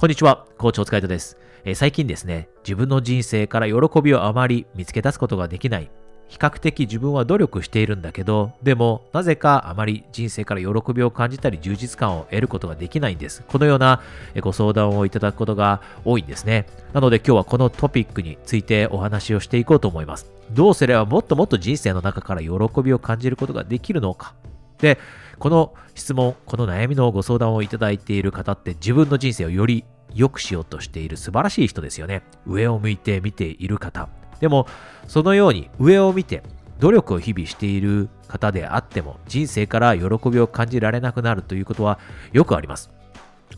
こんにちは、コーチお疲れ様です、えー、最近ですね、自分の人生から喜びをあまり見つけ出すことができない。比較的自分は努力しているんだけど、でもなぜかあまり人生から喜びを感じたり充実感を得ることができないんです。このようなご相談をいただくことが多いんですね。なので今日はこのトピックについてお話をしていこうと思います。どうすればもっともっと人生の中から喜びを感じることができるのか。で、この質問、この悩みのご相談をいただいている方って自分の人生をより良くしようとしている素晴らしい人ですよね。上を向いて見ている方。でも、そのように上を見て努力を日々している方であっても人生から喜びを感じられなくなるということはよくあります。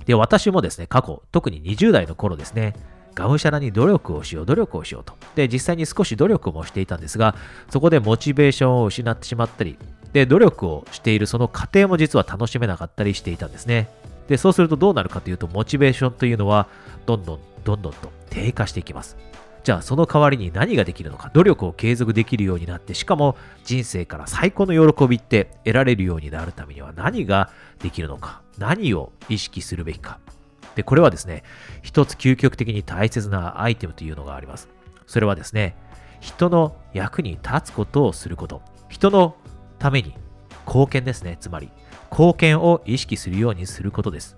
で、私もですね、過去、特に20代の頃ですね、がむしゃらに努力をしよう、努力をしようと。で、実際に少し努力もしていたんですが、そこでモチベーションを失ってしまったり、で、努力をしているその過程も実は楽しめなかったりしていたんですね。で、そうするとどうなるかというと、モチベーションというのは、どんどん、どんどんと低下していきます。じゃあ、その代わりに何ができるのか、努力を継続できるようになって、しかも人生から最高の喜びって得られるようになるためには何ができるのか、何を意識するべきか。で、これはですね、一つ究極的に大切なアイテムというのがあります。それはですね、人の役に立つことをすること。人のために貢献ですね。つまり、貢献を意識するようにすることです。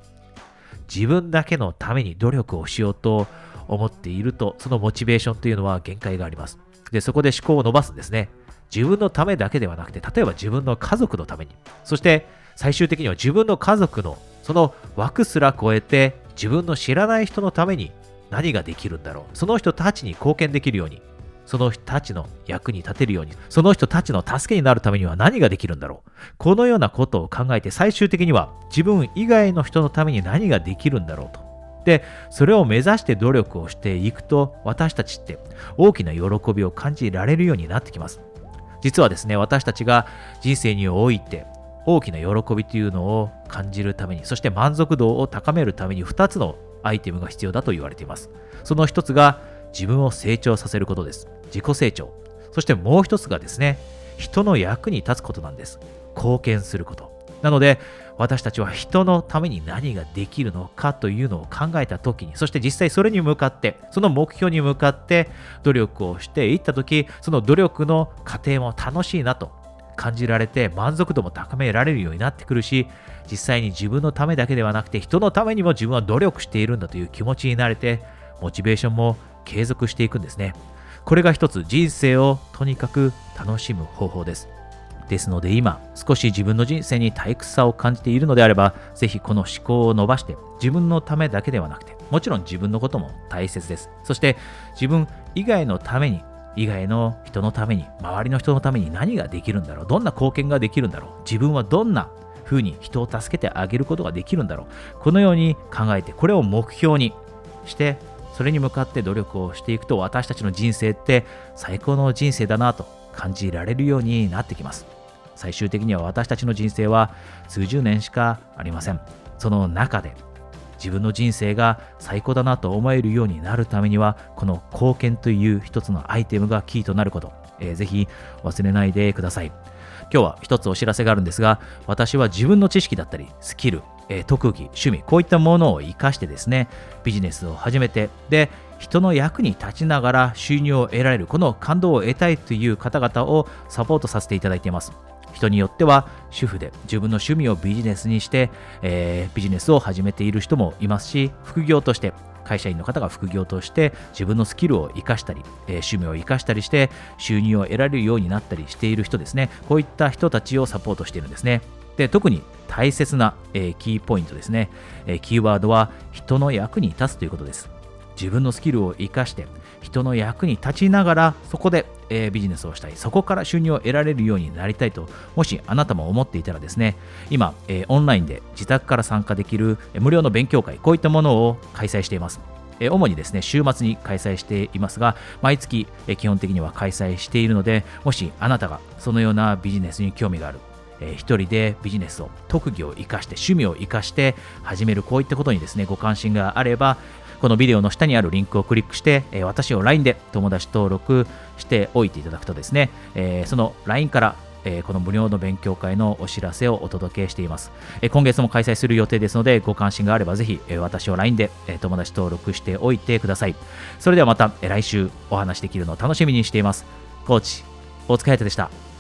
自分だけのために努力をしようと思っていると、そのモチベーションというのは限界があります。で、そこで思考を伸ばすんですね。自分のためだけではなくて、例えば自分の家族のために、そして最終的には自分の家族のその枠すら超えて、自分の知らない人のために何ができるんだろう。その人たちに貢献できるように、その人たちの役に立てるように、その人たちの助けになるためには何ができるんだろう。このようなことを考えて最終的には自分以外の人のために何ができるんだろうと。で、それを目指して努力をしていくと、私たちって大きな喜びを感じられるようになってきます。実はですね、私たちが人生において大きな喜びというのを感じるために、そして満足度を高めるために2つのアイテムが必要だと言われています。その1つが自分を成長させることです。自己成長。そしてもう1つがですね、人の役に立つことなんです。貢献すること。なので、私たちは人のために何ができるのかというのを考えた時に、そして実際それに向かって、その目標に向かって努力をしていった時、その努力の過程も楽しいなと感じられて満足度も高められるようになってくるし、実際に自分のためだけではなくて人のためにも自分は努力しているんだという気持ちになれて、モチベーションも継続していくんですね。これが一つ人生をとにかく楽しむ方法です。ですので今、少し自分の人生に退屈さを感じているのであれば、ぜひこの思考を伸ばして、自分のためだけではなくて、もちろん自分のことも大切です。そして自分以外のために、以外の人のために、周りの人のために何ができるんだろう、どんな貢献ができるんだろう、自分はどんな風に人を助けてあげることができるんだろう、このように考えて、これを目標にして、それに向かって努力をしていくと、私たちの人生って最高の人生だなと感じられるようになってきます。最終的には私たちの人生は数十年しかありません。その中で自分の人生が最高だなと思えるようになるためには、この貢献という一つのアイテムがキーとなること、えー、ぜひ忘れないでください。今日は一つお知らせがあるんですが、私は自分の知識だったり、スキル、え、特技、趣味、こういったものを活かしてですね、ビジネスを始めて、で、人の役に立ちながら収入を得られる、この感動を得たいという方々をサポートさせていただいています。人によっては主婦で自分の趣味をビジネスにして、えー、ビジネスを始めている人もいますし副業として会社員の方が副業として自分のスキルを生かしたり、えー、趣味を生かしたりして収入を得られるようになったりしている人ですねこういった人たちをサポートしているんですねで特に大切な、えー、キーポイントですね、えー、キーワードは人の役に立つということです。自分のスキルを生かして人の役に立ちながらそこで、えー、ビジネスをしたい。そこから収入を得られるようになりたいともしあなたも思っていたらですね。今、えー、オンラインで自宅から参加できる無料の勉強会こういったものを開催しています。主にですね週末に開催していますが毎月基本的には開催しているのでもしあなたがそのようなビジネスに興味がある一人でビジネスを特技を生かして趣味を生かして始めるこういったことにですねご関心があればこのビデオの下にあるリンクをクリックして、え私を LINE で友達登録しておいていただくとですね、えその LINE からえ、この無料の勉強会のお知らせをお届けしています、え、今月も開催する予定ですのでご関心があればぜひ、え、私を LINE で、え友達登録しておいてください。それではまた、え来週お話できるのを楽しみにしています。コーチ大塚隼人でした。